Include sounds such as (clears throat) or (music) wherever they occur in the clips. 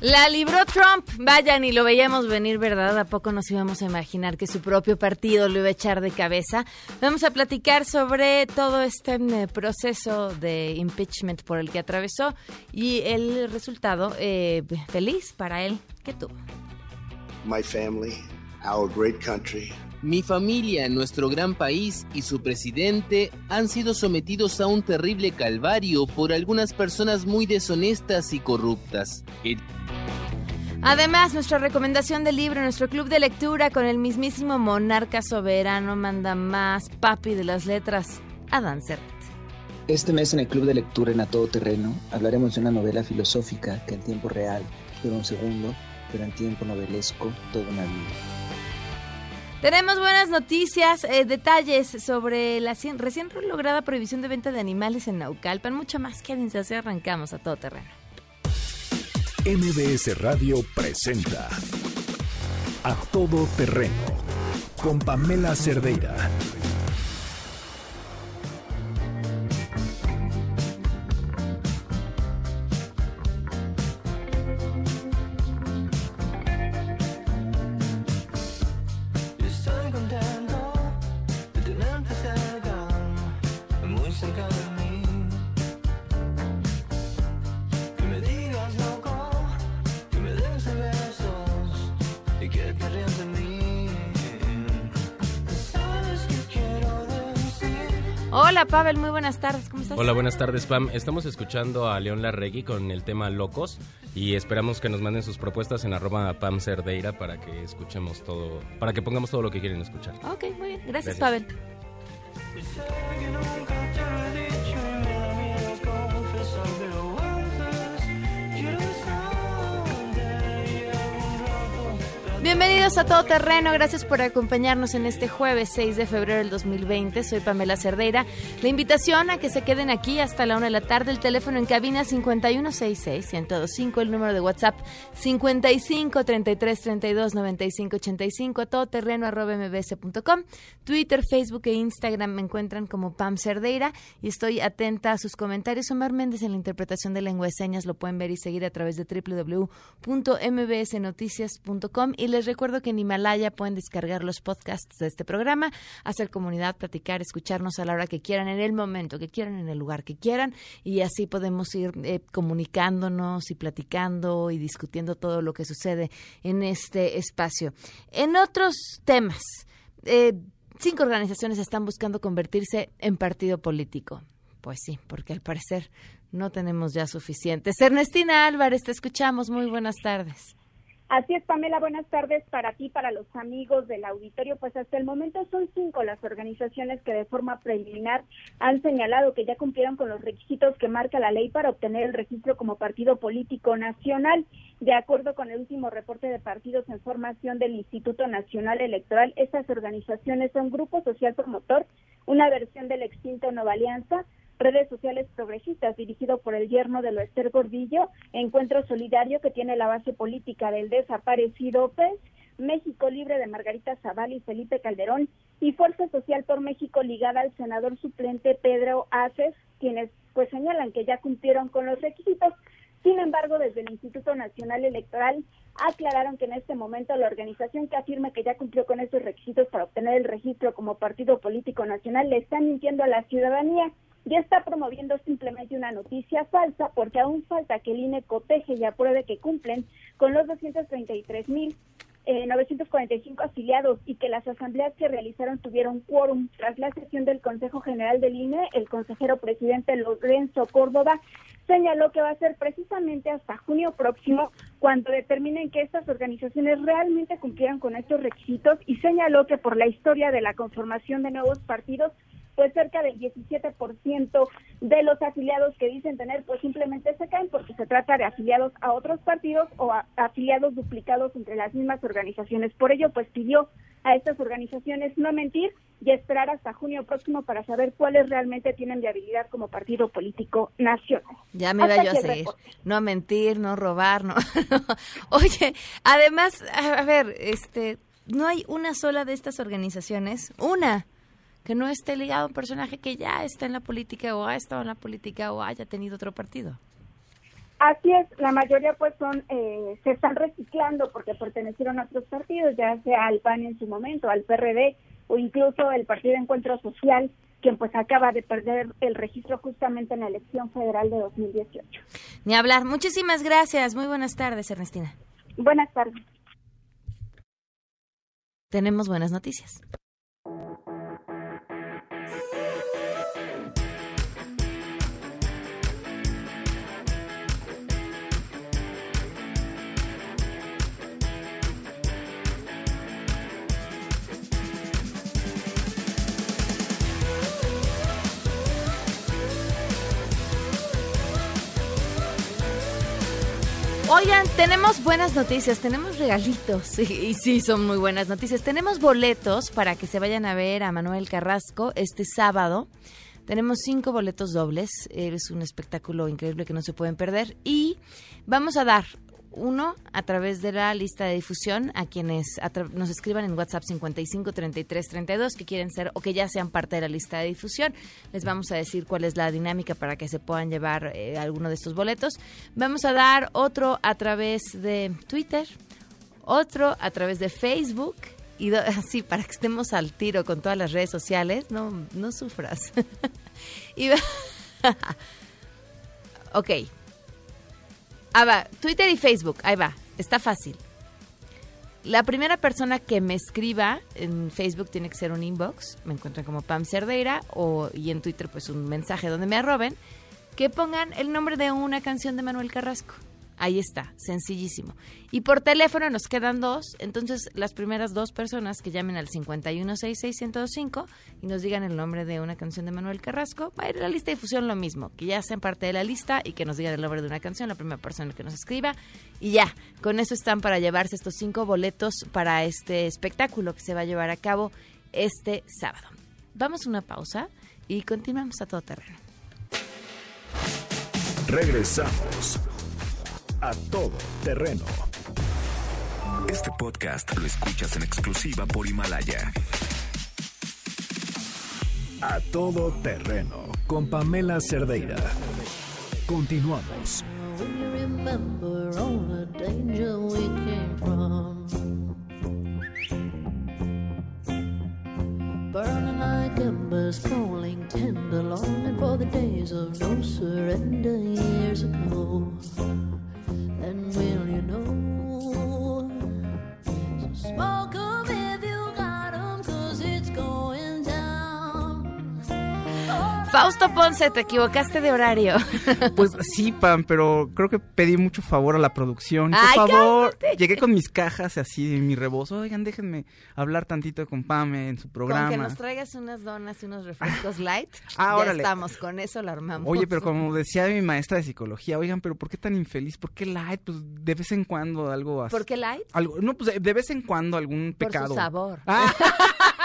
la libró Trump. Vayan y lo veíamos venir, ¿verdad? ¿A poco nos íbamos a imaginar que su propio partido lo iba a echar de cabeza? Vamos a platicar sobre todo este mm, proceso de impeachment por el que atravesó y el resultado eh, feliz para él que tuvo. My family, our great country. Mi familia, nuestro gran país y su presidente han sido sometidos a un terrible calvario por algunas personas muy deshonestas y corruptas. Además, nuestra recomendación de libro, nuestro club de lectura con el mismísimo monarca soberano manda más papi de las letras, Adán Serret. Este mes en el club de lectura en A Todo Terreno hablaremos de una novela filosófica que en tiempo real dura un segundo, pero en tiempo novelesco toda una vida. Tenemos buenas noticias, eh, detalles sobre la recién lograda prohibición de venta de animales en Naucalpan, mucho más. Quédense así arrancamos a todo terreno. MBS Radio presenta A Todo Terreno con Pamela Cerdeira. Pavel, muy buenas tardes, ¿cómo estás? Hola, buenas tardes Pam. Estamos escuchando a León Larregui con el tema Locos y esperamos que nos manden sus propuestas en arroba Pam Cerdeira para que escuchemos todo, para que pongamos todo lo que quieren escuchar. Ok, muy bien, gracias. Pavel. Bienvenidos a Todo Terreno, gracias por acompañarnos en este jueves 6 de febrero del 2020. Soy Pamela Cerdeira. La invitación a que se queden aquí hasta la una de la tarde, el teléfono en cabina 5166-1025, el número de WhatsApp 55 33 32 95 85, todoterreno arroba mbs.com, Twitter, Facebook e Instagram me encuentran como Pam Cerdeira y estoy atenta a sus comentarios. Omar Méndez en la interpretación de lengua de señas lo pueden ver y seguir a través de www.mbsnoticias.com y les recuerdo que en Himalaya pueden descargar los podcasts de este programa, hacer comunidad, platicar, escucharnos a la hora que quieran, en el momento que quieran, en el lugar que quieran, y así podemos ir eh, comunicándonos y platicando y discutiendo todo lo que sucede en este espacio. En otros temas, eh, cinco organizaciones están buscando convertirse en partido político. Pues sí, porque al parecer no tenemos ya suficientes. Ernestina Álvarez, te escuchamos. Muy buenas tardes. Así es, Pamela, buenas tardes para ti, para los amigos del auditorio. Pues hasta el momento son cinco las organizaciones que de forma preliminar han señalado que ya cumplieron con los requisitos que marca la ley para obtener el registro como partido político nacional. De acuerdo con el último reporte de partidos en formación del Instituto Nacional Electoral, estas organizaciones son Grupo Social Promotor, una versión de la extinta Nueva Alianza, redes sociales progresistas dirigido por el yerno de Loester Gordillo, Encuentro Solidario que tiene la base política del desaparecido PES, México Libre de Margarita Zaval y Felipe Calderón y Fuerza Social por México ligada al senador suplente Pedro Aces, quienes pues señalan que ya cumplieron con los requisitos. Sin embargo, desde el Instituto Nacional Electoral aclararon que en este momento la organización que afirma que ya cumplió con estos requisitos para obtener el registro como partido político nacional le está mintiendo a la ciudadanía ya está promoviendo simplemente una noticia falsa porque aún falta que el INE coteje y apruebe que cumplen con los 233 mil 945 eh, afiliados y que las asambleas que realizaron tuvieron quórum. Tras la sesión del Consejo General del INE, el consejero presidente Lorenzo Córdoba señaló que va a ser precisamente hasta junio próximo cuando determinen que estas organizaciones realmente cumplieran con estos requisitos y señaló que por la historia de la conformación de nuevos partidos pues cerca del 17% de los afiliados que dicen tener, pues simplemente se caen porque se trata de afiliados a otros partidos o afiliados duplicados entre las mismas organizaciones. Por ello, pues pidió a estas organizaciones no mentir y esperar hasta junio próximo para saber cuáles realmente tienen viabilidad como partido político nacional. Ya me iba yo a seguir. No mentir, no robar, no. (laughs) Oye, además, a ver, este, no hay una sola de estas organizaciones, una que no esté ligado a un personaje que ya está en la política o ha estado en la política o haya tenido otro partido. Así es, la mayoría pues son, eh, se están reciclando porque pertenecieron a otros partidos, ya sea al PAN en su momento, al PRD o incluso el Partido de Encuentro Social, quien pues acaba de perder el registro justamente en la elección federal de 2018. Ni hablar. Muchísimas gracias. Muy buenas tardes, Ernestina. Buenas tardes. Tenemos buenas noticias. Oigan, tenemos buenas noticias, tenemos regalitos (laughs) y, sí, son muy buenas noticias. Tenemos boletos para que se vayan a ver a Manuel Carrasco este sábado. Tenemos cinco boletos dobles, es un espectáculo increíble que no se pueden perder y vamos a dar uno, a través de la lista de difusión, a quienes nos escriban en WhatsApp 55 33 32 que quieren ser o que ya sean parte de la lista de difusión. Les vamos a decir cuál es la dinámica para que se puedan llevar eh, alguno de estos boletos. Vamos a dar otro a través de Twitter, otro a través de Facebook y (laughs) así para que estemos al tiro con todas las redes sociales. No, no sufras. (laughs) y (laughs) ok. Ah, va, Twitter y Facebook, ahí va, está fácil. La primera persona que me escriba en Facebook tiene que ser un inbox, me encuentran como Pam Cerdeira, o, y en Twitter pues un mensaje donde me arroben, que pongan el nombre de una canción de Manuel Carrasco. Ahí está, sencillísimo. Y por teléfono nos quedan dos, entonces las primeras dos personas que llamen al 5166105 y nos digan el nombre de una canción de Manuel Carrasco, va a ir a la lista de difusión lo mismo, que ya sean parte de la lista y que nos digan el nombre de una canción, la primera persona que nos escriba. Y ya, con eso están para llevarse estos cinco boletos para este espectáculo que se va a llevar a cabo este sábado. Vamos a una pausa y continuamos a todo terreno. Regresamos a todo terreno. Este podcast lo escuchas en exclusiva por Himalaya. A todo terreno con Pamela Cerdeira. Continuamos. Burning like embers, falling tender, longing for the days of no surrender years ago. And will you know? Fausto Ponce, te equivocaste de horario. (laughs) Pues sí, Pam, pero creo que pedí mucho favor a la producción. Por favor, llegué con mis cajas así, mi rebozo. Oigan, déjenme hablar tantito con Pam en su programa. Con que nos traigas unas donas y unos refrescos light. ah, ya estamos, con eso la armamos. Oye, pero como decía mi maestra de psicología, oigan, pero ¿por qué tan infeliz? ¿Por qué light? Pues de vez en cuando algo así. ¿Por qué light? Algo, no, pues de vez en cuando algún pecado. Por su sabor. Ah. (laughs)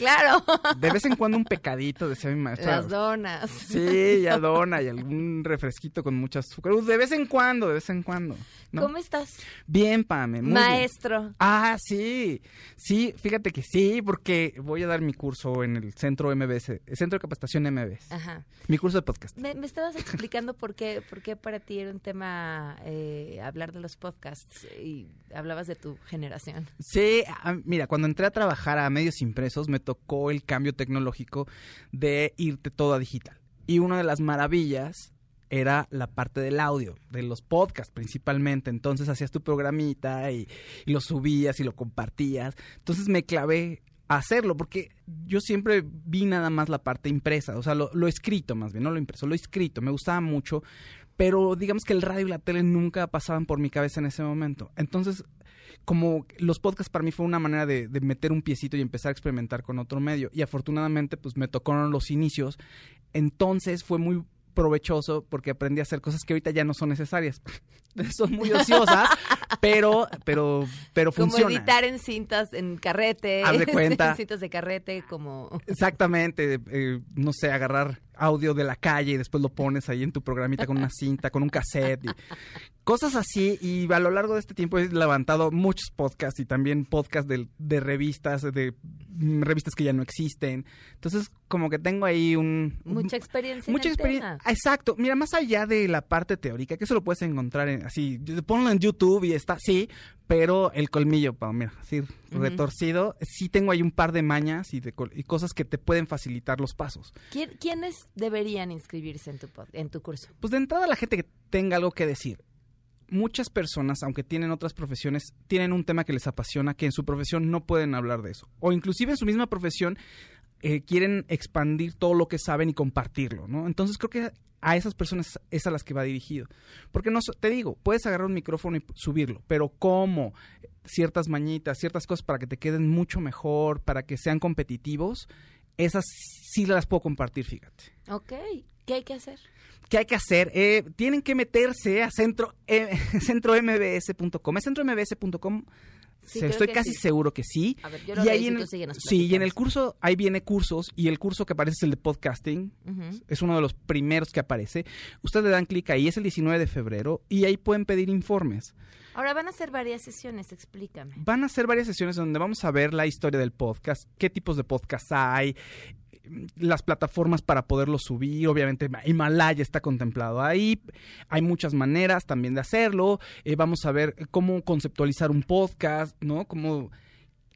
Claro. De vez en cuando un pecadito, decía mi maestra. Las donas. Sí, ya dona y algún refresquito con mucha azúcar. De vez en cuando, de vez en cuando. ¿Cómo estás? Bien, Pame. Maestro. Ah, sí. Sí, fíjate que sí, porque voy a dar mi curso en el centro MBS, el Centro de Capacitación MBS. Ajá. Mi curso de podcast. Me, estabas explicando por qué, por qué para ti era un tema eh, hablar de los podcasts y hablabas de tu generación. Sí, ah, mira, cuando entré a trabajar a medios impresos me tocó el cambio tecnológico de irte todo a digital. Y una de las maravillas era la parte del audio, de los podcasts principalmente. Entonces hacías tu programita y, lo subías y lo compartías. Entonces me clavé a hacerlo porque yo siempre vi nada más la parte impresa, o sea, lo, lo escrito más bien, no lo impreso, lo escrito, me gustaba mucho, pero digamos que el radio y la tele nunca pasaban por mi cabeza en ese momento. Entonces como los podcasts para mí fue una manera de, de meter un piecito y empezar a experimentar con otro medio. Y afortunadamente, pues me tocaron los inicios. Entonces fue muy provechoso porque aprendí a hacer cosas que ahorita ya no son necesarias. (laughs) son muy ociosas, pero, pero, pero Como funcionan. editar en cintas, en carrete. Haz de (laughs) cuenta. en cintas de carrete, como... Exactamente, eh, no sé, agarrar audio de la calle y después lo pones ahí en tu programita con una cinta, con un cassette, y cosas así. Y a lo largo de este tiempo he levantado muchos podcasts y también podcasts de, de revistas, de mm, revistas que ya no existen. Entonces, como que tengo ahí un... Mucha experiencia Mucha experiencia. Exacto. Mira, más allá de la parte teórica, que eso lo puedes encontrar en, así, ponlo en YouTube y está, sí, pero el colmillo, Pau, mira, así retorcido, sí tengo ahí un par de mañas y, de, y cosas que te pueden facilitar los pasos. ¿Quién- ¿Quiénes deberían inscribirse en tu, en tu curso? Pues de entrada la gente que tenga algo que decir. Muchas personas, aunque tienen otras profesiones, tienen un tema que les apasiona, que en su profesión no pueden hablar de eso. O inclusive en su misma profesión eh, quieren expandir todo lo que saben y compartirlo, ¿no? Entonces creo que a esas personas es a las que va dirigido. Porque no, te digo, puedes agarrar un micrófono y subirlo, pero ¿cómo? Ciertas mañitas, ciertas cosas para que te queden mucho mejor, para que sean competitivos, esas sí las puedo compartir, fíjate. Ok, ¿qué hay que hacer? ¿Qué hay que hacer? Eh, tienen que meterse a centro, eh, (laughs) centrombs.com. ¿Es centrombs.com? Sí, Se- creo Estoy casi sí. seguro que sí. A ver, yo lo y ahí en el, sí, y en el curso, ahí viene cursos, y el curso que aparece es el de podcasting. Es uno de los primeros que aparece. Ustedes le dan clic ahí, es el 19 de febrero, y ahí pueden pedir informes. Ahora van a hacer varias sesiones, explícame. Van a ser varias sesiones donde vamos a ver la historia del podcast, qué tipos de podcasts hay, las plataformas para poderlo subir, obviamente Himalaya está contemplado ahí, hay muchas maneras también de hacerlo, eh, vamos a ver cómo conceptualizar un podcast, ¿no? Cómo,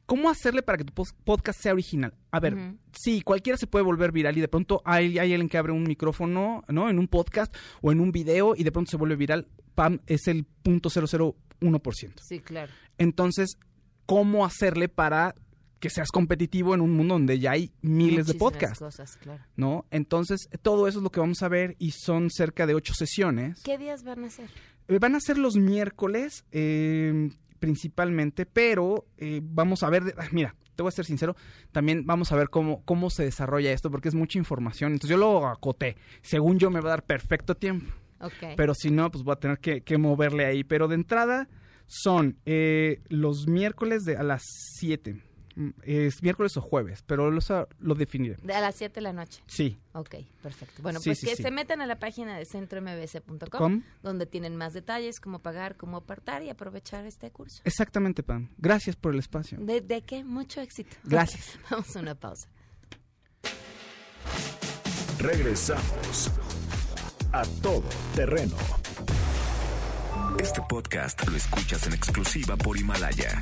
cómo hacerle para que tu podcast sea original. A ver, sí, cualquiera se puede volver viral y de pronto hay, hay alguien que abre un micrófono, ¿no? En un podcast o en un video y de pronto se vuelve viral, pam, es el punto 001%. Sí, claro. Entonces, ¿cómo hacerle para que seas competitivo en un mundo donde ya hay miles de podcasts? cosas, claro. ¿No? Entonces, todo eso es lo que vamos a ver y son cerca de ocho sesiones. ¿Qué días van a hacer? Eh, van a ser los miércoles, eh, principalmente, pero eh, vamos a ver, de- ah, mira, te voy a ser sincero, también vamos a ver cómo, cómo se desarrolla esto, porque es mucha información. Entonces, yo lo acoté. Según yo, me va a dar perfecto tiempo. Ok. Pero si no, pues voy a tener que, que moverle ahí. Pero de entrada son eh, los miércoles de a las 7. Es miércoles o jueves, pero lo, sa- lo definiré. De a las 7 de la noche. Sí. Ok, perfecto. Bueno, Sí, pues sí, que sí. se metan a la página de centrombs.com, Com. donde tienen más detalles, cómo pagar, cómo apartar y aprovechar este curso. Exactamente, Pam. Gracias por el espacio. ¿De, de qué? Mucho éxito. (laughs) Gracias. Vamos a una pausa. Regresamos a todo terreno. Este podcast lo escuchas en exclusiva por Himalaya.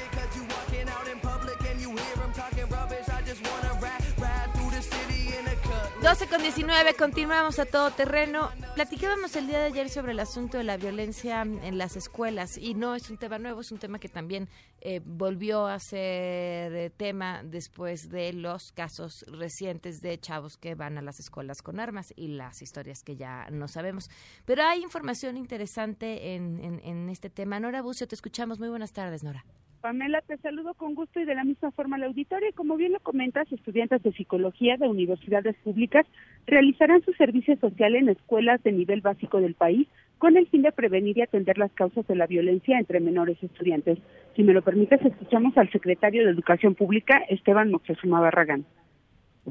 12 con 19, continuamos a todo terreno. Platicábamos el día de ayer sobre el asunto de la violencia en las escuelas y no es un tema nuevo, es un tema que también eh, volvió a ser eh, tema después de los casos recientes de chavos que van a las escuelas con armas y las historias que ya no sabemos. Pero hay información interesante en, en, en este tema. Nora Bucio, te escuchamos. Muy buenas tardes, Nora. Pamela, te saludo con gusto y de la misma forma al auditorio. Y Como bien lo comentas, estudiantes de psicología de universidades públicas realizarán su servicio social en escuelas de nivel básico del país con el fin de prevenir y atender las causas de la violencia entre menores estudiantes. Si me lo permites, escuchamos al secretario de Educación Pública, Esteban Moctezuma Barragán.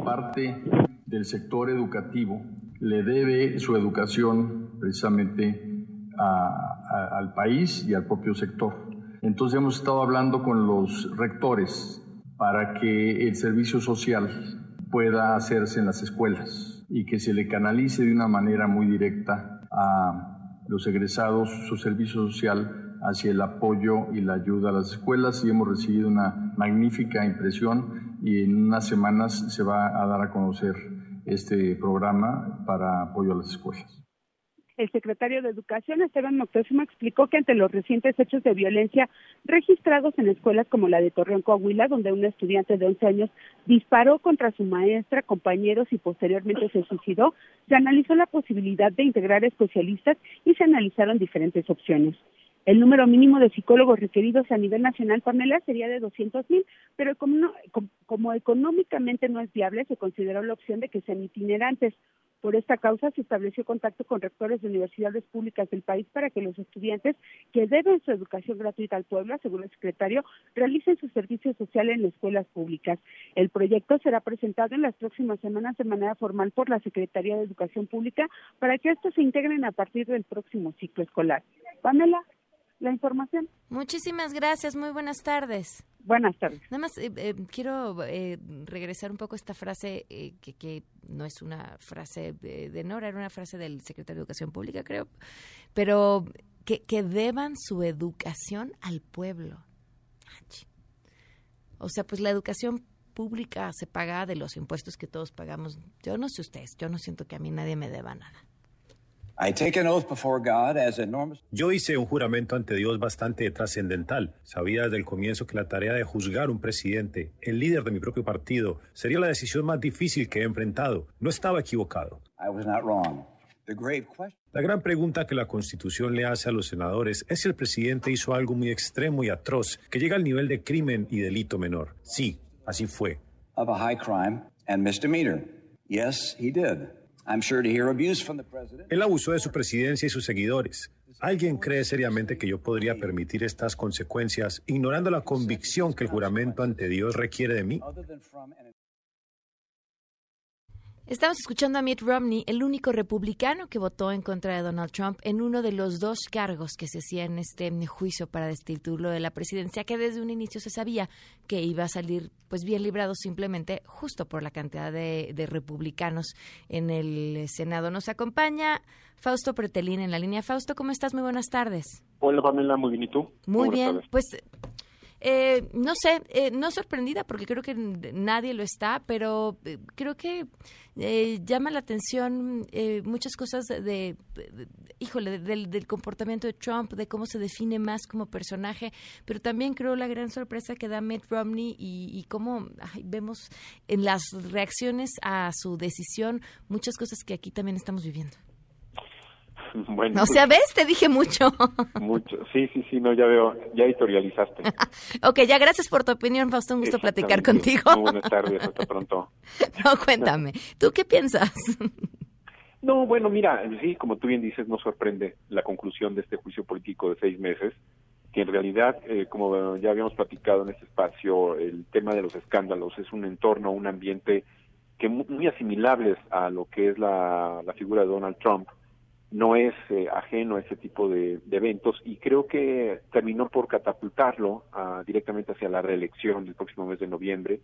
parte del sector educativo le debe su educación precisamente al país y al propio sector. Entonces hemos estado hablando con los rectores para que el servicio social pueda hacerse en las escuelas y que se le canalice de una manera muy directa a los egresados su servicio social hacia el apoyo y la ayuda a las escuelas y hemos recibido una magnífica impresión y en unas semanas se va a dar a conocer este programa para apoyo a las escuelas. El secretario de Educación, Esteban Moctezuma, explicó que ante los recientes hechos de violencia registrados en escuelas como la de Torreón, Coahuila, donde un estudiante de 11 años disparó contra su maestra, compañeros y posteriormente se suicidó, se analizó la posibilidad de integrar especialistas y se analizaron diferentes opciones. El número mínimo de psicólogos requeridos a nivel nacional, Pamela, sería de 200 mil, pero como, como, económicamente no es viable, se consideró la opción de que sean itinerantes. Por esta causa se estableció contacto con rectores de universidades públicas del país para que los estudiantes que deben su educación gratuita al pueblo, según el secretario, realicen su servicio social en escuelas públicas. El proyecto será presentado en las próximas semanas de manera formal por la Secretaría de Educación Pública para que estos se integren a partir del próximo ciclo escolar. Pamela, la información. Muchísimas gracias, muy buenas tardes. Buenas tardes. Nada más eh, eh, quiero eh, regresar un poco a esta frase que, que, no es una frase de, Nora, era una frase del secretario de Educación Pública, creo, pero que, que deban su educación al pueblo. O sea, pues la educación pública se paga de los impuestos que todos pagamos. Yo no sé ustedes, yo no siento que a mí nadie me deba nada. Yo hice un juramento ante Dios bastante trascendental. Sabía desde el comienzo que la tarea de juzgar un presidente, el líder de mi propio partido, sería la decisión más difícil que he enfrentado. No estaba equivocado. La gran pregunta que la Constitución le hace a los senadores es si el presidente hizo algo muy extremo y atroz que llega al nivel de crimen y delito menor. Sí, así fue. Yes, he did. Él abusó de su presidencia y sus seguidores. ¿Alguien cree seriamente que yo podría permitir estas consecuencias ignorando la convicción que el juramento ante Dios requiere de mí? Estamos escuchando a Mitt Romney, el único republicano que votó en contra de Donald Trump en uno de los dos cargos que se hacía en este juicio para destituirlo de la presidencia, que desde un inicio se sabía que iba a salir pues bien librado simplemente justo por la cantidad de, republicanos en el Senado. Nos acompaña Fausto Pretelín en la línea. Fausto, ¿cómo estás? Muy buenas tardes. Hola Pamela, muy bien. ¿Y tú? Muy bien. Pues eh, no sé, eh, no sorprendida porque creo que nadie lo está, pero eh, creo que llama la atención muchas cosas de, híjole, del, comportamiento de Trump, de cómo se define más como personaje, pero también creo la gran sorpresa que da Mitt Romney y, cómo vemos en las reacciones a su decisión muchas cosas que aquí también estamos viviendo. (laughs) Bueno, o sea, ¿ves? Te dije mucho. (laughs) Mucho, sí, sí, sí, no, ya veo, ya editorializaste. (laughs) ok, ya gracias por tu opinión, Fausto, un gusto platicar contigo. buenas tardes, hasta pronto. no, cuéntame, ¿tú qué piensas? no, bueno, mira, sí, como tú bien dices, no sorprende la conclusión de este juicio político de seis meses, que en realidad, eh, como ya habíamos platicado en este espacio, el tema de los escándalos es un entorno, un ambiente que muy, asimilables a lo que es la figura de Donald Trump, no es eh, ajeno a ese tipo de, eventos y creo que terminó por catapultarlo ah, directamente hacia la reelección del próximo mes de noviembre.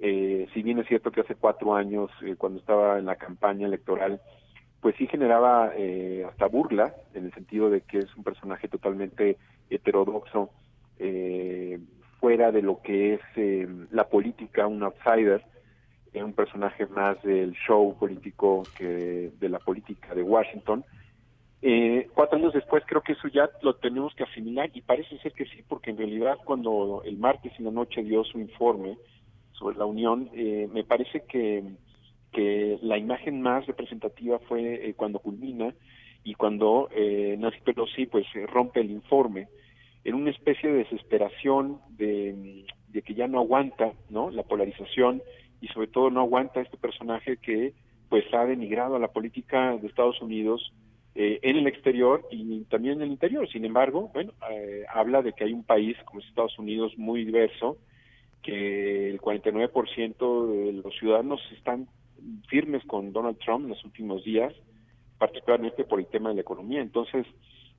Eh, si bien es cierto que hace cuatro años, eh, cuando estaba en la campaña electoral, pues sí generaba hasta burla, en el sentido de que es un personaje totalmente heterodoxo, fuera de lo que es la política, un outsider, es un personaje más del show político que de la política de Washington. Eh, cuatro años después creo que eso ya lo tenemos que asimilar y parece ser que sí, porque en realidad cuando el martes en la noche dio su informe sobre la Unión, eh, me parece que, que la imagen más representativa fue eh, cuando culmina y cuando eh, Nancy Pelosi pues rompe el informe en una especie de desesperación de, de que ya no aguanta no la polarización y sobre todo no aguanta este personaje que pues ha denigrado a la política de Estados Unidos eh, en el exterior y también en el interior. Sin embargo, bueno, eh, habla de que hay un país como Estados Unidos muy diverso, que el 49% de los ciudadanos están firmes con Donald Trump en los últimos días, particularmente por el tema de la economía. Entonces,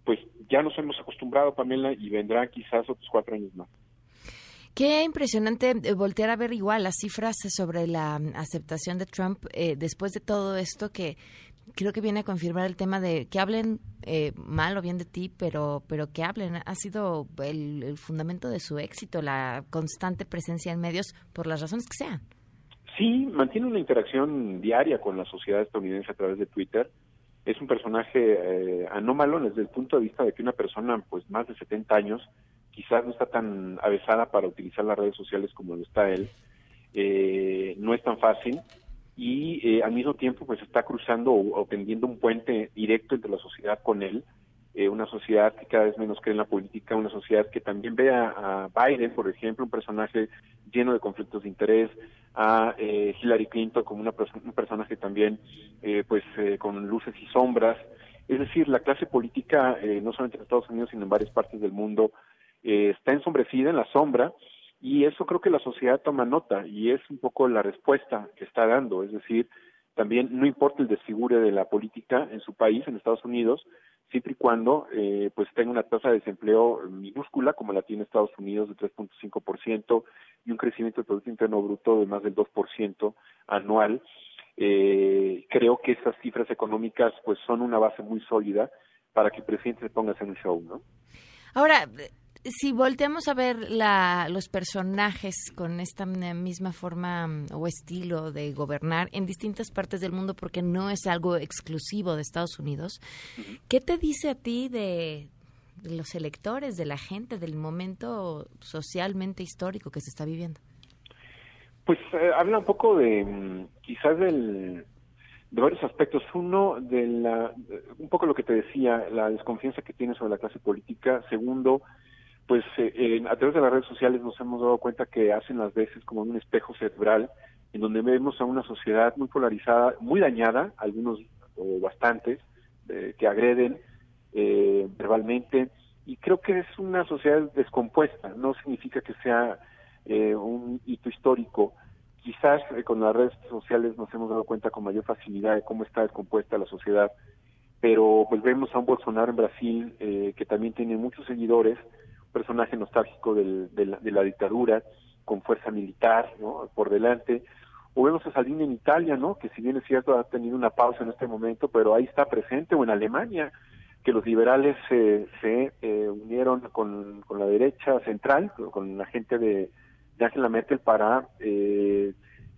pues ya nos hemos acostumbrado, Pamela, y vendrá quizás otros cuatro años más. Qué impresionante eh, voltear a ver igual las cifras sobre la mm, aceptación de Trump eh, después de todo esto que creo que viene a confirmar el tema de que hablen eh, mal o bien de ti, pero, pero que hablen. Ha sido el, fundamento de su éxito, la constante presencia en medios por las razones que sean. Sí, mantiene una interacción diaria con la sociedad estadounidense a través de Twitter es un personaje eh, anómalo desde el punto de vista de que una persona pues más de 70 años quizás no está tan avesada para utilizar las redes sociales como lo está él, eh, no es tan fácil y eh, al mismo tiempo pues está cruzando o, tendiendo un puente directo entre la sociedad con él, eh, una sociedad que cada vez menos cree en la política, una sociedad que también ve a, Biden, por ejemplo, un personaje lleno de conflictos de interés, a eh, Hillary Clinton como una un personaje también eh, pues con luces y sombras. Es decir, la clase política, no solamente en Estados Unidos, sino en varias partes del mundo, eh, está ensombrecida en la sombra y eso creo que la sociedad toma nota y es un poco la respuesta que está dando. Es decir, también no importa el desfigure de la política en su país, en Estados Unidos, siempre y cuando eh, pues tenga una tasa de desempleo minúscula como la tiene Estados Unidos de 3.5% y un crecimiento del Producto Interno Bruto de más del 2% anual. Eh, creo que esas cifras económicas pues son una base muy sólida para que el presidente se ponga a hacer un show, ¿no? Ahora, si volteamos a ver la, los personajes con esta misma forma mm, o estilo de gobernar en distintas partes del mundo, porque no es algo exclusivo de Estados Unidos, ¿qué te dice a ti de, de los electores, de la gente, del momento socialmente histórico que se está viviendo? Pues eh, habla un poco de mm, quizás del, de varios aspectos. Uno, de la, un poco lo que te decía, la desconfianza que tiene sobre la clase política. Segundo, pues eh, a través de las redes sociales nos hemos dado cuenta que hacen las veces como un espejo cerebral en donde vemos a una sociedad muy polarizada, muy dañada, algunos o bastantes, eh, que agreden eh, verbalmente, y creo que es una sociedad descompuesta, no significa que sea eh, un hito histórico. Quizás eh, con las redes sociales nos hemos dado cuenta con mayor facilidad de cómo está descompuesta la sociedad, pero pues vemos a un Bolsonaro en Brasil que también tiene muchos seguidores, personaje nostálgico del, de, la, de, la, dictadura, con fuerza militar ¿no? por delante, o vemos a Salvini en Italia, ¿no? que si bien es cierto ha tenido una pausa en este momento, pero ahí está presente, o en Alemania, que los liberales eh, se unieron con, con la derecha central, con la gente de, de Angela Merkel para eh,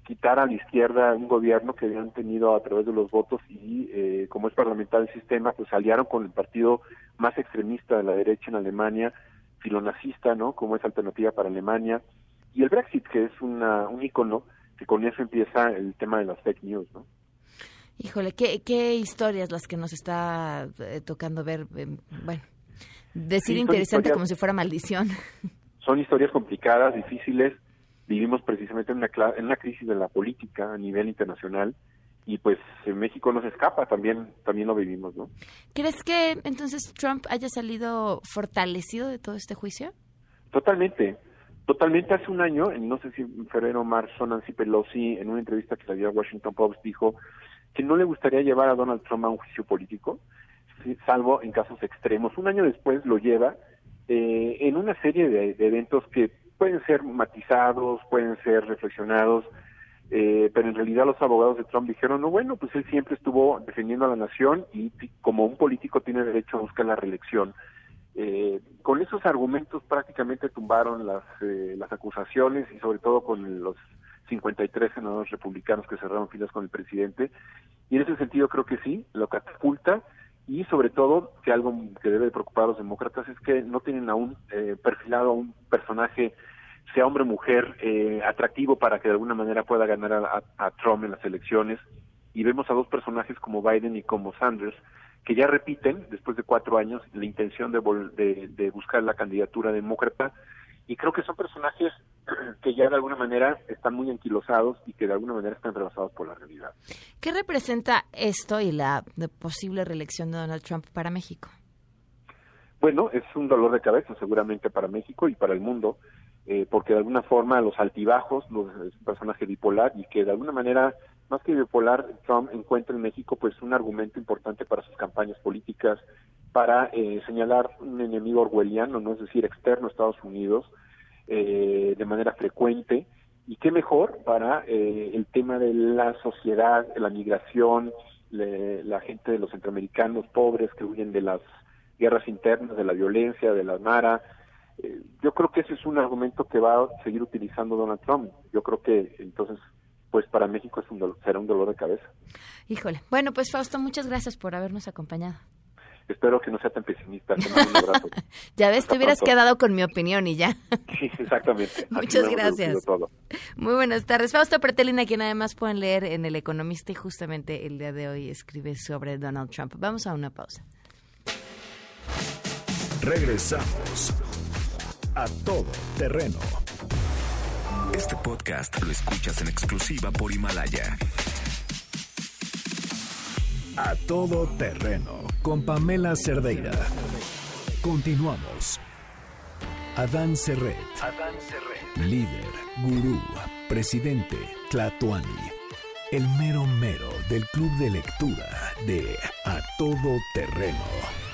quitar a la izquierda un gobierno que habían tenido a través de los votos y eh, como es parlamentario el sistema, pues aliaron con el partido más extremista de la derecha en Alemania, filonazista, ¿no? Como es Alternativa para Alemania, y el Brexit, que es una, un ícono, que con eso empieza el tema de las fake news, ¿no? Híjole, ¿qué, qué historias las que nos está eh, tocando ver? Eh, bueno, decir sí, interesante como si fuera maldición. (laughs) Son historias complicadas, difíciles. Vivimos precisamente en una, en una crisis de la política a nivel internacional y pues en México no se escapa, también, también lo vivimos, ¿no? ¿Crees que entonces Trump haya salido fortalecido de todo este juicio? Totalmente. Totalmente hace un año, en, no sé si en febrero o marzo, Nancy Pelosi, en una entrevista que le dio a Washington Post, dijo que no le gustaría llevar a Donald Trump a un juicio político, salvo en casos extremos. Un año después lo lleva eh, en una serie de, de, eventos que pueden ser matizados, pueden ser reflexionados, eh, pero en realidad los abogados de Trump dijeron, no, bueno, pues él siempre estuvo defendiendo a la nación y como un político tiene derecho a buscar la reelección. Eh, con esos argumentos prácticamente tumbaron las, eh, las acusaciones y sobre todo con los 53 senadores republicanos que cerraron filas con el presidente. Y en ese sentido creo que sí, lo catapulta y sobre todo que algo que debe preocupar a los demócratas es que no tienen aún eh, perfilado a un personaje sea hombre o mujer eh, atractivo para que de alguna manera pueda ganar a, Trump en las elecciones y vemos a dos personajes como Biden y como Sanders que ya repiten después de cuatro años la intención de, de, de buscar la candidatura demócrata y creo que son personajes (clears throat) que ya de alguna manera están muy anquilosados y que de alguna manera están rebasados por la realidad. ¿Qué representa esto y la posible reelección de Donald Trump para México? Bueno, es un dolor de cabeza seguramente para México y para el mundo, eh, porque de alguna forma los altibajos, los, es un personaje bipolar y que de alguna manera, más que bipolar, Trump encuentra en México pues un argumento importante para sus campañas políticas, para eh, señalar un enemigo orwelliano, no es decir, externo a Estados Unidos, eh, de manera frecuente. Y qué mejor para eh, el tema de la sociedad, la migración, la gente de los centroamericanos pobres que huyen de las guerras internas, de la violencia, de la Mara. Yo creo que ese es un argumento que va a seguir utilizando Donald Trump. Yo creo que entonces pues para México es un dolor- será un dolor de cabeza. Híjole. Bueno, pues Fausto, muchas gracias por habernos acompañado. Espero que no sea tan pesimista. Te mando un abrazo. (laughs) Ya ves, Hasta te hubieras pronto. quedado con mi opinión y ya. (laughs) Sí, exactamente. (laughs) Muchas gracias. Muy buenas tardes. Fausto Pretelina, quien además pueden leer en El Economista y justamente el día de hoy escribe sobre Donald Trump. Vamos a una pausa. Regresamos a todo terreno. Este podcast lo escuchas en exclusiva por Himalaya. A todo terreno con Pamela Cerdeira. Continuamos. Adán Serret. Líder, gurú, presidente, Tlatuani. El mero mero del club de lectura de A Todo Terreno.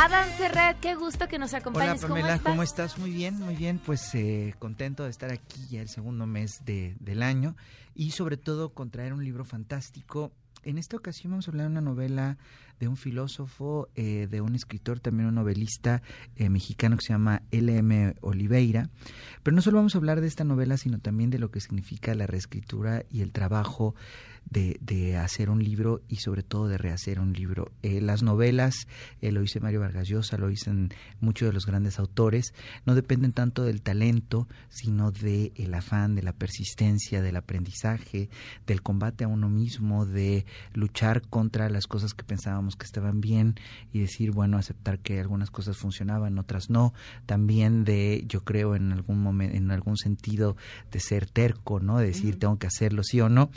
Adam Serret, qué gusto que nos Hola acompañes. Pamela, ¿Cómo estás? ¿cómo estás? Muy bien, muy bien. Pues eh, contento de estar aquí ya el segundo mes de, del año y sobre todo con traer un libro fantástico. En esta ocasión vamos a hablar de una novela de un filósofo, eh, de un escritor, también un novelista eh, mexicano que se llama L.M. Oliveira. Pero no solo vamos a hablar de esta novela, sino también de lo que significa la reescritura y el trabajo de, de hacer un libro y sobre todo de rehacer un libro. Eh, las novelas, eh, lo dice Mario Vargas Llosa, lo dicen muchos de los grandes autores, no dependen tanto del talento, sino del el afán, de la persistencia, del aprendizaje, del combate a uno mismo, de luchar contra las cosas que pensábamos que estaban bien y decir, bueno, aceptar que algunas cosas funcionaban, otras no. También de, yo creo, en algún momento, en algún sentido, de ser terco, ¿no? De decir, tengo que hacerlo, sí o no.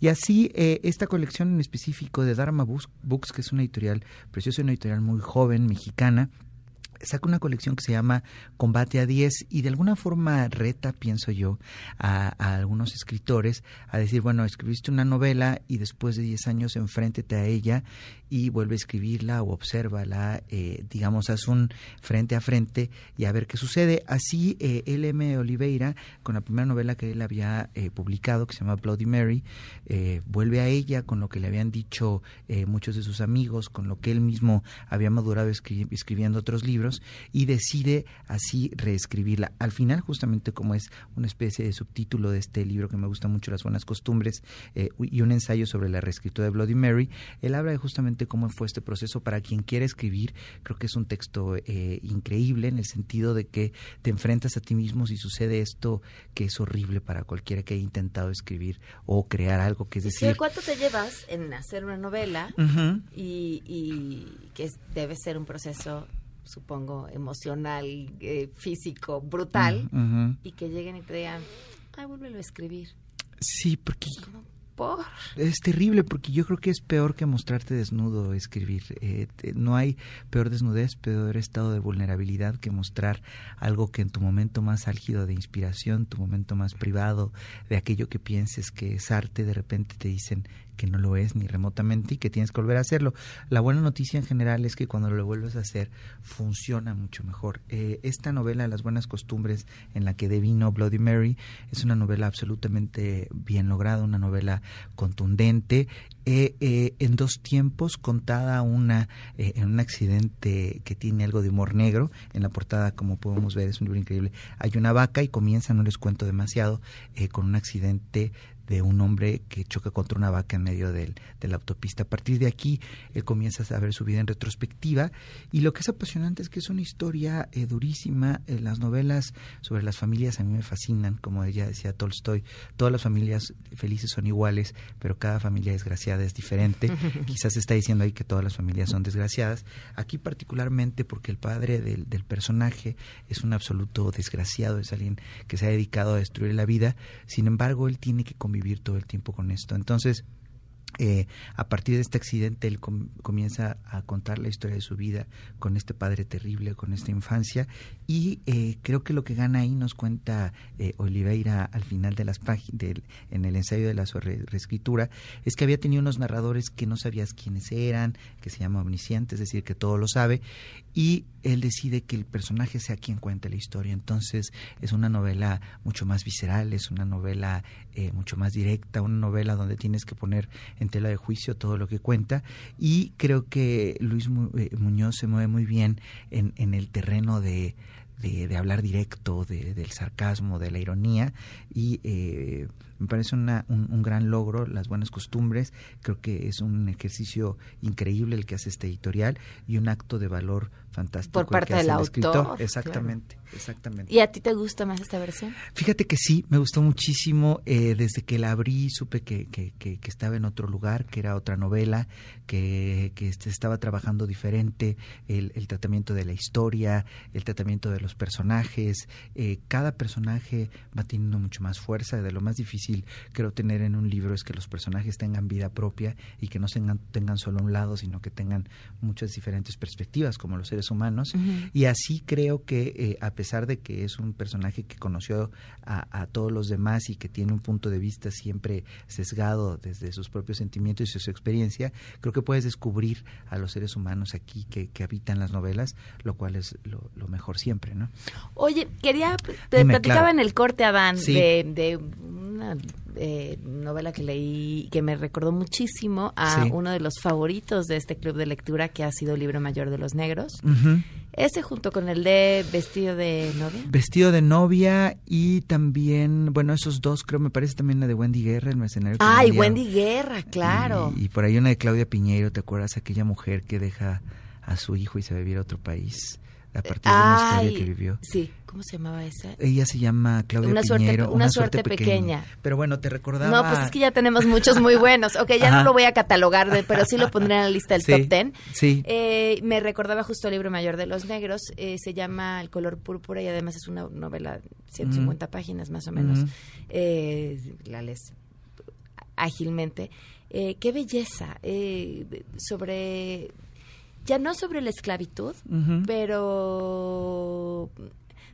Y así, eh, esta colección en específico de Dharma Books, Books, que es una editorial preciosa, una editorial muy joven, mexicana, saca una colección que se llama Combate a 10 y de alguna forma reta, pienso yo, a, algunos escritores a decir, bueno, escribiste una novela y después de 10 años enfréntete a ella y vuelve a escribirla o obsérvala, eh, digamos, haz un frente a frente y a ver qué sucede. Así, eh, L.M. Oliveira, con la primera novela que él había eh, publicado, que se llama Bloody Mary, eh, vuelve a ella con lo que le habían dicho eh, muchos de sus amigos, con lo que él mismo había madurado escri- escribiendo otros libros y decide así reescribirla. Al final, justamente como es una especie de subtítulo de este libro que me gusta mucho, Las Buenas Costumbres, eh, y un ensayo sobre la reescritura de Bloody Mary, él habla de justamente cómo fue este proceso para quien quiere escribir. Creo que es un texto eh, increíble en el sentido de que te enfrentas a ti mismo si sucede esto que es horrible para cualquiera que haya intentado escribir o crear algo, que es Sí, decir... ¿Cuánto te llevas en hacer una novela? Y, y que debe ser un proceso, supongo, emocional, eh, físico, brutal, y que lleguen y te digan, ay, vuélvelo a escribir. Sí, porque ¿Por? es terrible porque yo creo que es peor que mostrarte desnudo escribir. Eh, te- no hay peor desnudez, peor estado de vulnerabilidad que mostrar algo que en tu momento más álgido de inspiración, tu momento más privado, de aquello que pienses que es arte, de repente te dicen que no lo es ni remotamente y que tienes que volver a hacerlo. La buena noticia en general es que cuando lo vuelves a hacer funciona mucho mejor. Eh, esta novela, Las Buenas Costumbres, en la que devino Bloody Mary, es una novela absolutamente bien lograda, una novela contundente, eh, eh, en dos tiempos, contada una eh, en un accidente que tiene algo de humor negro. En la portada, como podemos ver, es un libro increíble. Hay una vaca y comienza, no les cuento demasiado, eh, con un accidente de un hombre que choca contra una vaca en medio del, de la autopista. A partir de aquí, él comienza a ver su vida en retrospectiva y lo que es apasionante es que es una historia eh, durísima. Eh, las novelas sobre las familias a mí me fascinan, como ella decía Tolstoy, todas las familias felices son iguales, pero cada familia desgraciada es diferente. (laughs) Quizás se está diciendo ahí que todas las familias son desgraciadas. Aquí particularmente porque el padre del, del personaje es un absoluto desgraciado, es alguien que se ha dedicado a destruir la vida, sin embargo él tiene que convivir todo el tiempo con esto. Entonces, Eh, a partir de este accidente, él com- comienza a contar la historia de su vida con este padre terrible, con esta infancia, y eh, creo que lo que gana ahí nos cuenta eh, Oliveira al final de las páginas, en el ensayo de la su re- reescritura, es que había tenido unos narradores que no sabías quiénes eran, que se llama omnisciente, es decir, que todo lo sabe, y él decide que el personaje sea quien cuente la historia. Entonces es una novela mucho más visceral, es una novela eh, mucho más directa, una novela donde tienes que poner en tela de juicio todo lo que cuenta y creo que Luis Mu- eh, Muñoz se mueve muy bien en, el terreno de, de, de hablar directo, de- del sarcasmo, de la ironía y eh, me parece una- un, un gran logro, las buenas costumbres, creo que es un ejercicio increíble el que hace este editorial y un acto de valor fantástico. Por parte del escritor. autor, Exactamente, exactamente. ¿Y a ti te gusta más esta versión? Fíjate que sí, me gustó muchísimo. eh, desde que la abrí supe que, que, que- que estaba en otro lugar, que era otra novela, que, que se estaba trabajando diferente, el, el tratamiento de la historia, el tratamiento de los personajes. eh, cada personaje va teniendo mucho más fuerza. De lo más difícil creo tener en un libro es que los personajes tengan vida propia y que no tengan, tengan solo un lado, sino que tengan muchas diferentes perspectivas como los seres humanos. Y así creo que eh, a pesar de que es un personaje que conoció a, a todos los demás y que tiene un punto de vista siempre sesgado desde sus propios sentimientos y su experiencia, creo que puedes descubrir a los seres humanos aquí que, que habitan las novelas, lo cual es lo, lo mejor siempre, ¿no? Oye, quería, te Dime, platicaba claro. en el corte, Adán, Sí. de, de una eh, novela que leí que me recordó muchísimo a Sí. uno de los favoritos de este club de lectura que ha sido el libro mayor de los negros. Ese junto con el de Vestido de novia. Vestido de novia y también, bueno, esos dos creo me parece también la de Wendy Guerra, el mercenario. Ay, Wendy Guerra, claro. Y, y por ahí una de Claudia Piñeiro, ¿te acuerdas? Aquella mujer que deja a su hijo y se va a vivir a otro país a partir de una historia Ay, que vivió. Sí, ¿cómo se llamaba esa? Ella se llama Claudia Una suerte- una suerte pequeña. Pero bueno, te recordaba... No, pues es que ya tenemos muchos muy buenos. Ok, ya Ajá. no lo voy a catalogar, de- pero sí lo pondré en la lista del Sí, top ten. sí. Eh, me recordaba justo el libro mayor de los negros. eh, se llama El color púrpura y además es una novela 150 páginas más o menos. Ujú. Eh, la lees ágilmente. Eh, qué belleza. sobre. Ya no sobre la esclavitud, pero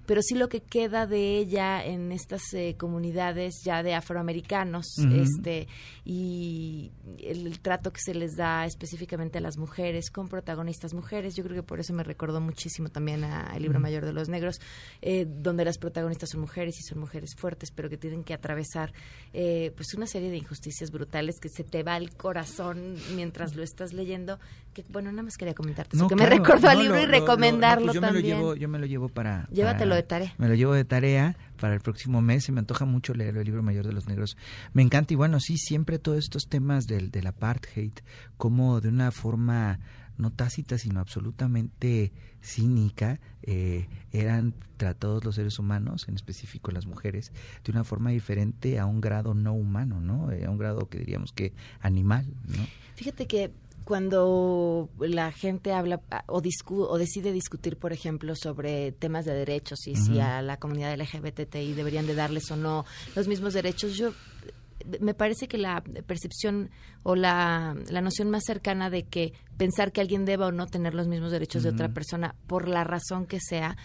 pero sí lo que queda de ella en estas eh, comunidades ya de afroamericanos este y el, el trato que se les da específicamente a las mujeres con protagonistas mujeres. Yo creo que por eso me recordó muchísimo también al libro mayor de los negros eh, donde las protagonistas son mujeres y son mujeres fuertes pero que tienen que atravesar eh, pues una serie de injusticias brutales que se te va el corazón mientras lo estás leyendo que bueno nada más quería comentarte eso, No, que claro, me recordó al no, libro lo- y lo- lo- no, recomendarlo pues yo también Me lo llevo, yo me lo llevo para... Llévatelo para- de tarea. Me lo llevo de tarea para el próximo mes. Se me antoja mucho leer el libro mayor de los negros. Me encanta y bueno, sí, siempre todos estos temas del, del apartheid, como de una forma no tácita, sino absolutamente cínica, eh, eran tratados los seres humanos, en específico las mujeres, de una forma diferente a un grado no humano, ¿no? Eh, a un grado que diríamos que animal, ¿no? Fíjate que cuando la gente habla ah, o, discu- o decide discutir, por ejemplo, sobre temas de derechos y si a la comunidad LGBTI deberían de darles o no los mismos derechos, yo me parece que la percepción o la, la noción más cercana de que pensar que alguien deba o no tener los mismos derechos de otra persona por la razón que sea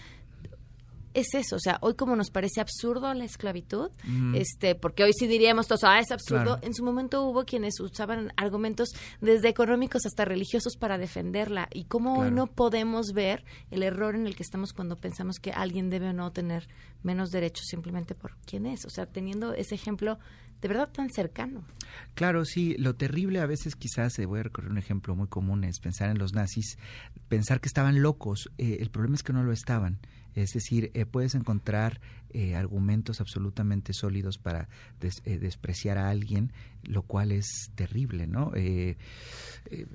es eso, o sea, hoy como nos parece absurdo la esclavitud, este, porque hoy sí diríamos todos, ah, es absurdo, Claro. en su momento hubo quienes usaban argumentos desde económicos hasta religiosos para defenderla y cómo hoy no podemos ver el error en el que estamos cuando pensamos que alguien debe o no tener menos derechos simplemente por quién es, o sea, teniendo ese ejemplo de verdad tan cercano. Claro, sí, lo terrible a veces quizás, eh, voy a recorrer un ejemplo muy común, es pensar en los nazis, pensar que estaban locos, eh, el problema es que no lo estaban, es decir, eh, puedes encontrar eh, argumentos absolutamente sólidos para eh, despreciar a alguien, lo cual es terrible, ¿no? Eh, eh,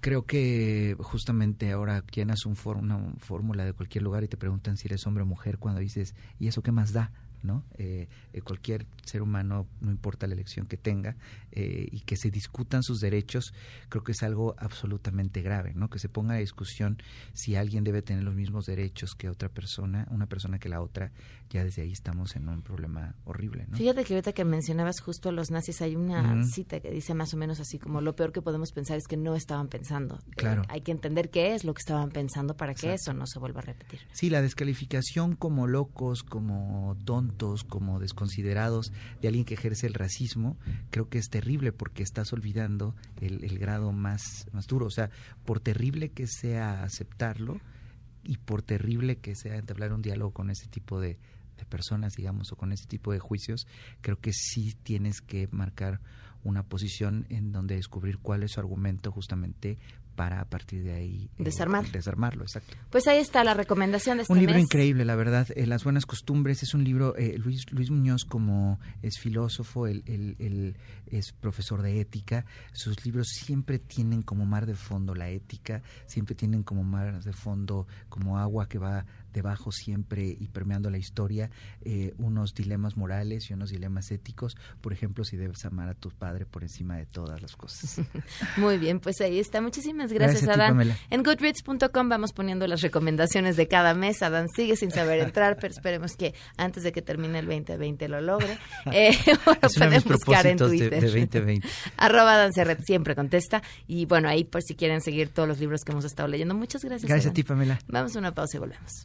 creo que justamente ahora llenas un una fórmula de cualquier lugar y te preguntan si eres hombre o mujer cuando dices, ¿y eso qué más da? ¿No? Eh, eh, cualquier ser humano, no importa la elección que tenga, eh, y que se discutan sus derechos, creo que es algo absolutamente grave, ¿no? Que se ponga a discusión si alguien debe tener los mismos derechos que otra persona, una persona que la otra, ya desde ahí estamos en un problema horrible, ¿no? Fíjate que ahorita que mencionabas justo a los nazis, hay una cita que dice más o menos así como lo peor que podemos pensar es que no estaban pensando. Eh, Claro. hay que entender qué es lo que estaban pensando para que eso no se vuelva a repetir. Sí, la descalificación como locos, como tontos, como desconsiderados de alguien que ejerce el racismo, creo que es terrible porque estás olvidando el, grado más, más duro. O sea, por terrible que sea aceptarlo y por terrible que sea entablar un diálogo con ese tipo de, de personas, digamos, o con ese tipo de juicios, creo que sí tienes que marcar una posición en donde descubrir cuál es su argumento justamente para a partir de ahí eh, Desarmar. desarmarlo, exacto. Pues ahí está la recomendación de este Un libro mes. increíble, la verdad. eh, Las buenas costumbres es un libro. eh, Luis, Luis Muñoz, como es filósofo, él, él- él es profesor de ética. Sus libros siempre tienen como mar de fondo la ética, siempre tienen como mar de fondo, como agua que va debajo siempre y permeando la historia, eh, unos dilemas morales y unos dilemas éticos. Por ejemplo, si debes amar a tu padre por encima de todas las cosas. (laughs) Muy bien, pues ahí está. Muchísimas gracias, Gracias ti, Adán. En goodreads.com vamos poniendo las recomendaciones de cada mes. Adán sigue sin saber entrar, pero esperemos que antes de que termine el 2020 lo logre. (laughs) Eh, (laughs) lo pueden buscar en de- Twitter. de 2020. Arroba Adán Serret siempre contesta. Y bueno, ahí por si quieren seguir todos los libros que hemos estado leyendo. Muchas gracias. Gracias a ti, Pamela. Vamos a una pausa y volvemos.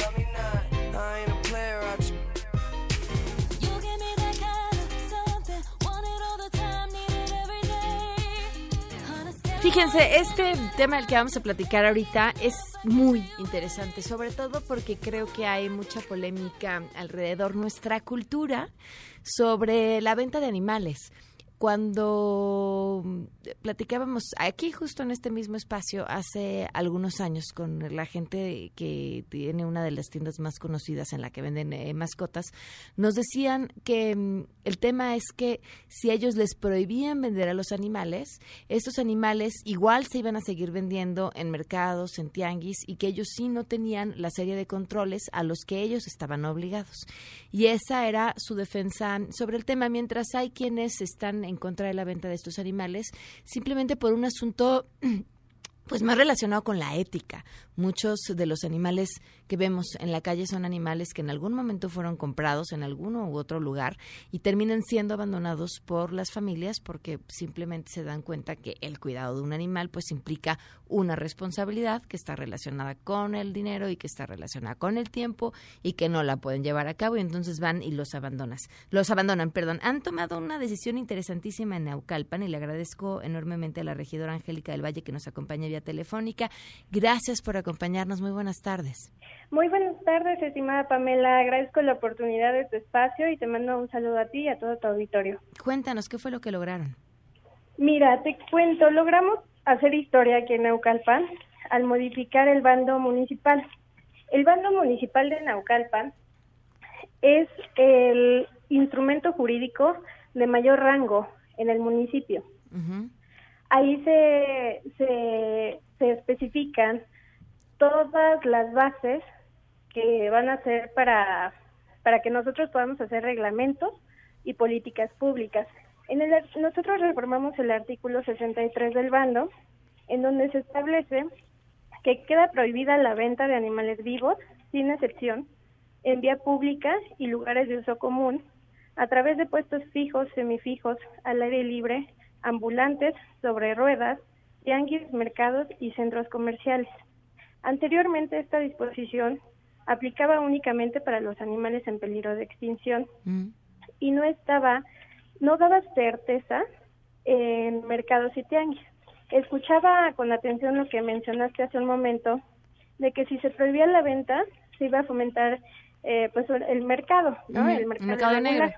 Fíjense, este tema del que vamos a platicar ahorita es muy interesante, sobre todo porque creo que hay mucha polémica alrededor nuestra cultura sobre la venta de animales. Cuando mm, platicábamos aquí justo en este mismo espacio hace algunos años con la gente que tiene una de las tiendas más conocidas en la que venden eh, mascotas, nos decían que mm, el tema es que si ellos les prohibían vender a los animales, estos animales igual se iban a seguir vendiendo en mercados, en tianguis, y que ellos sí no tenían la serie de controles a los que ellos estaban obligados. Y esa era su defensa sobre el tema, mientras hay quienes están contra de la venta de estos animales, simplemente por un asunto (clears throat) pues más relacionado con la ética. Muchos de los animales que vemos en la calle son animales que en algún momento fueron comprados en alguno u otro lugar y terminan siendo abandonados por las familias porque simplemente se dan cuenta que el cuidado de un animal pues implica una responsabilidad que está relacionada con el dinero y que está relacionada con el tiempo y que no la pueden llevar a cabo y entonces van y los abandonas. Los abandonan, perdón. Han tomado una decisión interesantísima en Naucalpan y le agradezco enormemente a la regidora Angélica del Valle que nos acompaña vía telefónica. Gracias por acompañarnos. Muy buenas tardes. Muy buenas tardes, estimada Pamela. Agradezco la oportunidad de tu espacio y te mando un saludo a ti y a todo tu auditorio. Cuéntanos, ¿qué fue lo que lograron? Mira, te cuento, logramos hacer historia aquí en Naucalpan al modificar el bando municipal. El bando municipal de Naucalpan es el instrumento jurídico de mayor rango en el municipio. Ahí se, se, se especifican todas las bases que van a ser para, para que nosotros podamos hacer reglamentos y políticas públicas. En el, nosotros reformamos el artículo 63 del bando, en donde se establece que queda prohibida la venta de animales vivos, sin excepción, en vía pública y lugares de uso común, a través de puestos fijos, semifijos, al aire libre, ambulantes, sobre ruedas, tianguis, mercados y centros comerciales. Anteriormente esta disposición aplicaba únicamente para los animales en peligro de extinción y no estaba, no daba certeza en mercados y tianguis. Escuchaba con atención lo que mencionaste hace un momento, de que si se prohibía la venta, se iba a fomentar eh, pues el mercado, ¿no? El mercado, mercado negro.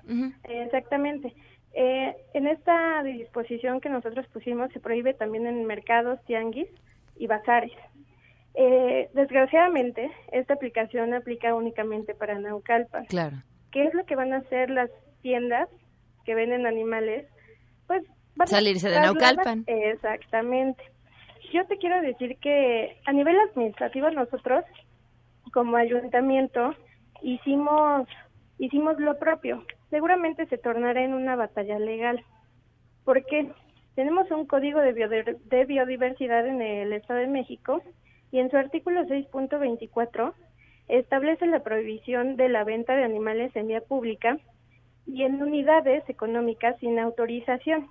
Exactamente. Eh, en esta disposición que nosotros pusimos se prohíbe también en mercados, tianguis y bazares. Eh, desgraciadamente, esta aplicación aplica únicamente para Naucalpan. Claro. ¿Qué es lo que van a hacer las tiendas que venden animales? Pues van a Salirse de trasladar- Naucalpan. Exactamente. Yo te quiero decir que a nivel administrativo nosotros, como ayuntamiento, hicimos hicimos lo propio. Seguramente se tornará en una batalla legal. porque Tenemos un código de, de biodiversidad en el Estado de México y en su artículo 6.24 establece la prohibición de la venta de animales en vía pública y en unidades económicas sin autorización.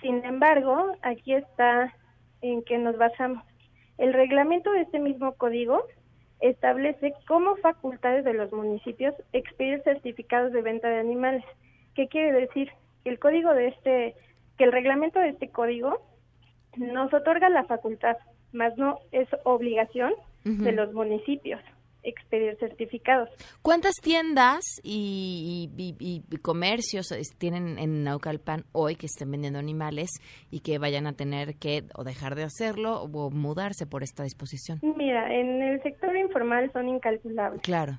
Sin embargo, aquí está en que nos basamos. El reglamento de este mismo código establece como facultades de los municipios expedir certificados de venta de animales. ¿Qué quiere decir? Que el código de este, que el reglamento de este código nos otorga la facultad, más no es obligación de los municipios expedir certificados. ¿Cuántas tiendas y, y- y- y comercios es- tienen en Naucalpan hoy que estén vendiendo animales y que vayan a tener que o dejar de hacerlo o mudarse por esta disposición? Mira, en el sector informal son incalculables. Claro.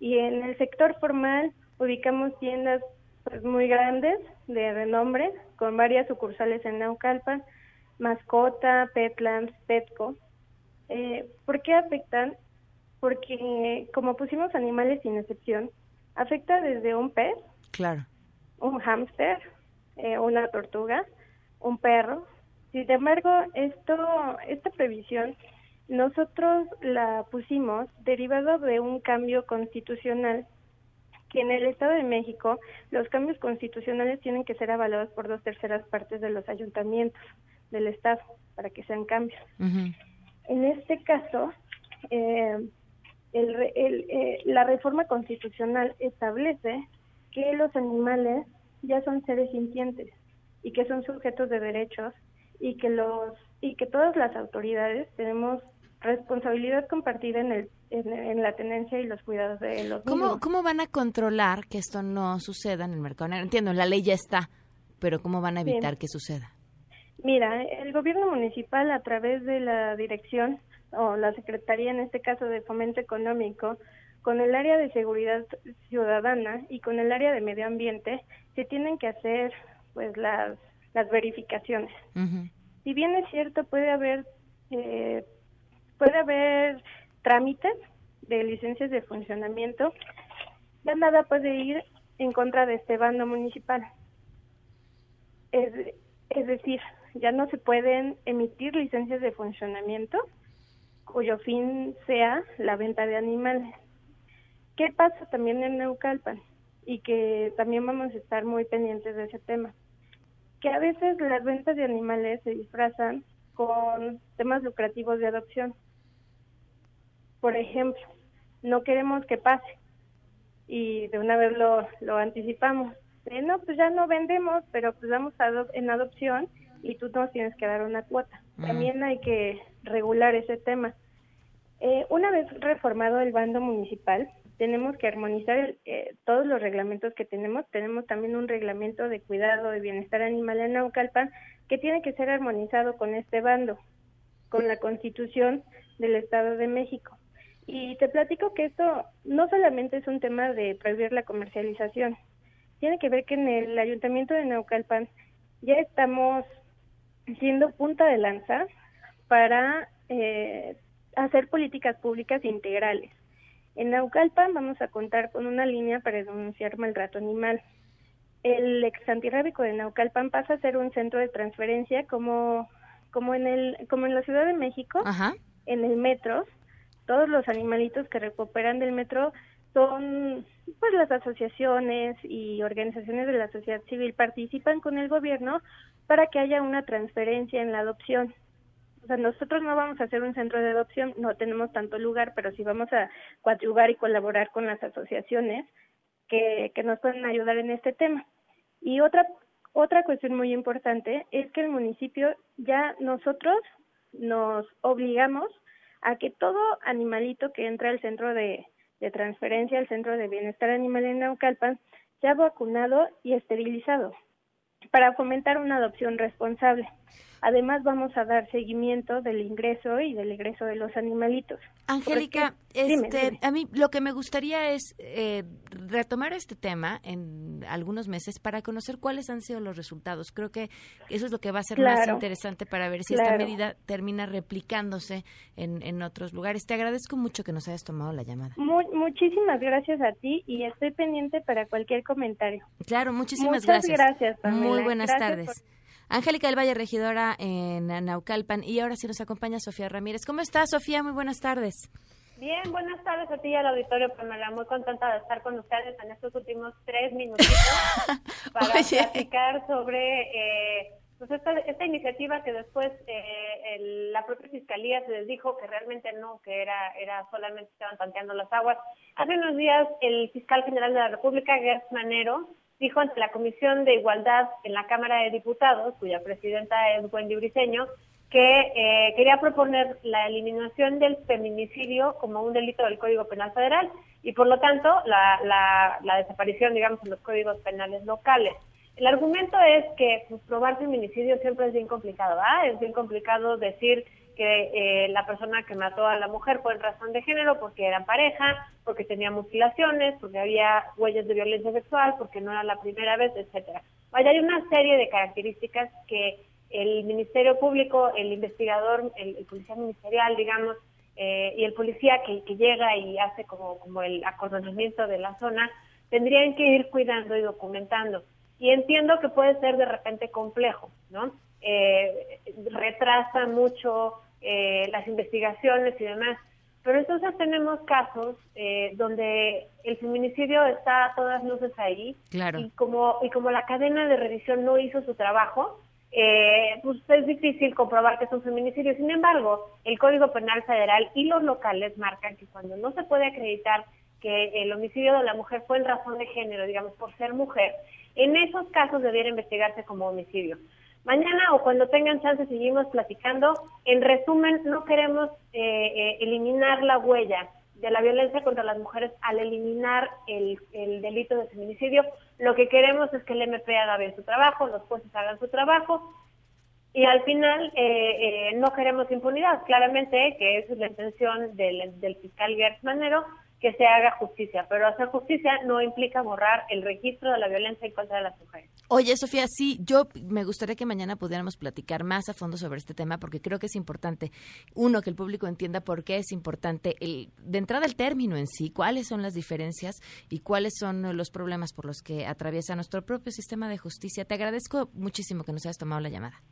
Y en el sector formal ubicamos tiendas pues, muy grandes de renombre, con varias sucursales en Naucalpan, Mascota, Petlands, Petco. Eh, ¿Por qué afectan? Porque como pusimos animales sin excepción, afecta desde un pez, Claro. un hámster, eh, una tortuga, un perro. Sin embargo, esto, esta previsión nosotros la pusimos derivado de un cambio constitucional que en el Estado de México los cambios constitucionales tienen que ser avalados por dos terceras partes de los ayuntamientos del Estado para que sean cambios. En este caso, eh, el el, eh, la reforma constitucional establece que los animales ya son seres sintientes y que son sujetos de derechos y que los y que todas las autoridades tenemos responsabilidad compartida en el en, en la tenencia y los cuidados de los ¿Cómo, mismos. ¿Cómo van a controlar que esto no suceda en el mercado? Entiendo, la ley ya está, pero ¿cómo van a Bien. evitar que suceda? Mira, el gobierno municipal a través de la dirección o la secretaría, en este caso de fomento económico, con el área de seguridad ciudadana y con el área de medio ambiente, se tienen que hacer pues las, las verificaciones. Si bien es cierto, puede haber eh, puede haber trámites de licencias de funcionamiento, ya nada puede ir en contra de este bando municipal. Es, es decir, ya no se pueden emitir licencias de funcionamiento cuyo fin sea la venta de animales. ¿Qué pasa también en Neucalpan? Y que también vamos a estar muy pendientes de ese tema. Que a veces las ventas de animales se disfrazan con temas lucrativos de adopción. Por ejemplo, no queremos que pase y de una vez lo, lo anticipamos. No, pues ya no vendemos, pero pues damos ado- en adopción y tú nos tienes que dar una cuota. También hay que regular ese tema. Eh, una vez reformado el bando municipal, tenemos que armonizar el- eh, todos los reglamentos que tenemos. Tenemos también un reglamento de cuidado de bienestar animal en Naucalpan que tiene que ser armonizado con este bando, con la Constitución del Estado de México. Y te platico que esto no solamente es un tema de prohibir la comercialización, tiene que ver que en el Ayuntamiento de Naucalpan ya estamos siendo punta de lanza para eh, hacer políticas públicas integrales. En Naucalpan vamos a contar con una línea para denunciar maltrato animal. El ex antirrábico de Naucalpan pasa a ser un centro de transferencia como, como, en, el, como en la Ciudad de México, en el metro. Todos los animalitos que recuperan del metro son pues las asociaciones y organizaciones de la sociedad civil participan con el gobierno para que haya una transferencia en la adopción. O sea, nosotros no vamos a hacer un centro de adopción, no tenemos tanto lugar, pero sí vamos a coadyuvar y colaborar con las asociaciones que, que nos pueden ayudar en este tema. Y otra otra cuestión muy importante es que el municipio ya nosotros nos obligamos a que todo animalito que entra al centro de, de transferencia, al centro de bienestar animal en Naucalpan, ya vacunado y esterilizado, para fomentar una adopción responsable. Además, vamos a dar seguimiento del ingreso y del egreso de los animalitos. Angélica, dime, este, dime. a mí lo que me gustaría es eh, retomar este tema en algunos meses para conocer cuáles han sido los resultados. Creo que eso es lo que va a ser más interesante para ver si esta Claro. medida termina replicándose en, en otros lugares. Te agradezco mucho que nos hayas tomado la llamada. Mu- muchísimas gracias a ti y estoy pendiente para cualquier comentario. Claro, muchísimas Muchas gracias. gracias, Pamela. Muy buenas Gracias tardes. Angélica del Valle, regidora en Naucalpan. Y ahora sí nos acompaña Sofía Ramírez. ¿Cómo estás, Sofía? Muy buenas tardes. Bien, buenas tardes a ti y al auditorio, Pamela. Muy contenta de estar con ustedes en estos últimos tres minutitos (laughs) para Oye. platicar sobre eh, pues esta, esta iniciativa que después eh, el- la propia fiscalía se les dijo que realmente no, que era, era solamente estaban tanteando las aguas. Hace unos días el fiscal general de la República, Gertz Manero, dijo ante la Comisión de Igualdad en la Cámara de Diputados, cuya presidenta es Wendy Briceño, que eh, quería proponer la eliminación del feminicidio como un delito del Código Penal Federal y, por lo tanto, la, desaparición, digamos, en los códigos penales locales. El argumento es que pues, probar feminicidio siempre es bien complicado, ¿ah? Es bien complicado decir que eh, la persona que mató a la mujer en razón de género porque eran pareja, porque tenía mutilaciones, porque había huellas de violencia sexual, porque no era la primera vez, etcétera. Vaya, hay una serie de características que el Ministerio Público, el investigador, el, el policía ministerial, digamos, eh, y el policía que, que llega y hace como, como el acordonamiento de la zona, tendrían que ir cuidando y documentando. Y entiendo que puede ser de repente complejo, ¿no? Eh, retrasa mucho eh, las investigaciones y demás. Pero entonces tenemos casos eh, donde el feminicidio está a todas luces ahí Claro. y como y como la cadena de revisión no hizo su trabajo, eh, pues es difícil comprobar que es un feminicidio. Sin embargo, el Código Penal Federal y los locales marcan que cuando no se puede acreditar que el homicidio de la mujer fue en razón de género, digamos, por ser mujer, en esos casos debiera investigarse como homicidio. Mañana o cuando tengan chance seguimos platicando. En resumen, no queremos eh, eh, eliminar la huella de la violencia contra las mujeres al eliminar el, el delito de feminicidio. Lo que queremos es que el MP haga bien su trabajo, los jueces hagan su trabajo y al final eh, eh, no queremos impunidad. Claramente que esa es la intención del, del fiscal Gertz Manero, que se haga justicia, pero hacer justicia no implica borrar el registro de la violencia en contra de las mujeres. Oye, Sofía, sí, yo me gustaría que mañana pudiéramos platicar más a fondo sobre este tema porque creo que es importante, uno, que el público entienda por qué es importante, el, de entrada el término en sí, cuáles son las diferencias y cuáles son los problemas por los que atraviesa nuestro propio sistema de justicia. Te agradezco muchísimo que nos hayas tomado la llamada.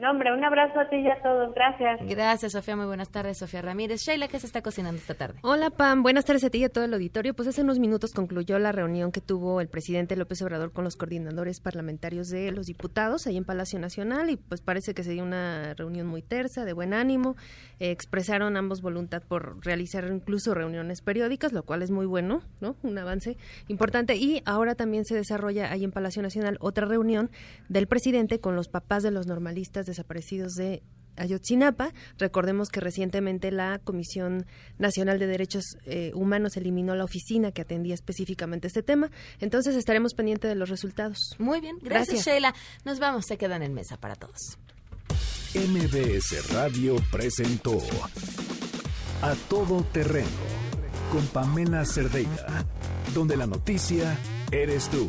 No, hombre, un abrazo a ti y a todos. Gracias. Gracias, Sofía. Muy buenas tardes, Sofía Ramírez. Sheila, ¿qué se está cocinando esta tarde? Hola Pam, buenas tardes a ti y a todo el auditorio. Pues hace unos minutos concluyó la reunión que tuvo el presidente López Obrador con los coordinadores parlamentarios de los diputados ahí en Palacio Nacional y pues parece que se dio una reunión muy tersa, de buen ánimo. Eh, expresaron ambos voluntad por realizar incluso reuniones periódicas, lo cual es muy bueno, ¿no? Un avance importante. Y ahora también se desarrolla ahí en Palacio Nacional otra reunión del presidente con los papás de los normalistas desaparecidos de Ayotzinapa. Recordemos que recientemente la Comisión Nacional de Derechos eh, Humanos eliminó la oficina que atendía específicamente este tema. Entonces estaremos pendientes de los resultados. Muy bien, gracias, Sheila. Nos vamos, se quedan en mesa para todos. MBS Radio presentó A Todo Terreno con Pamela Cerdeira, donde la noticia eres tú.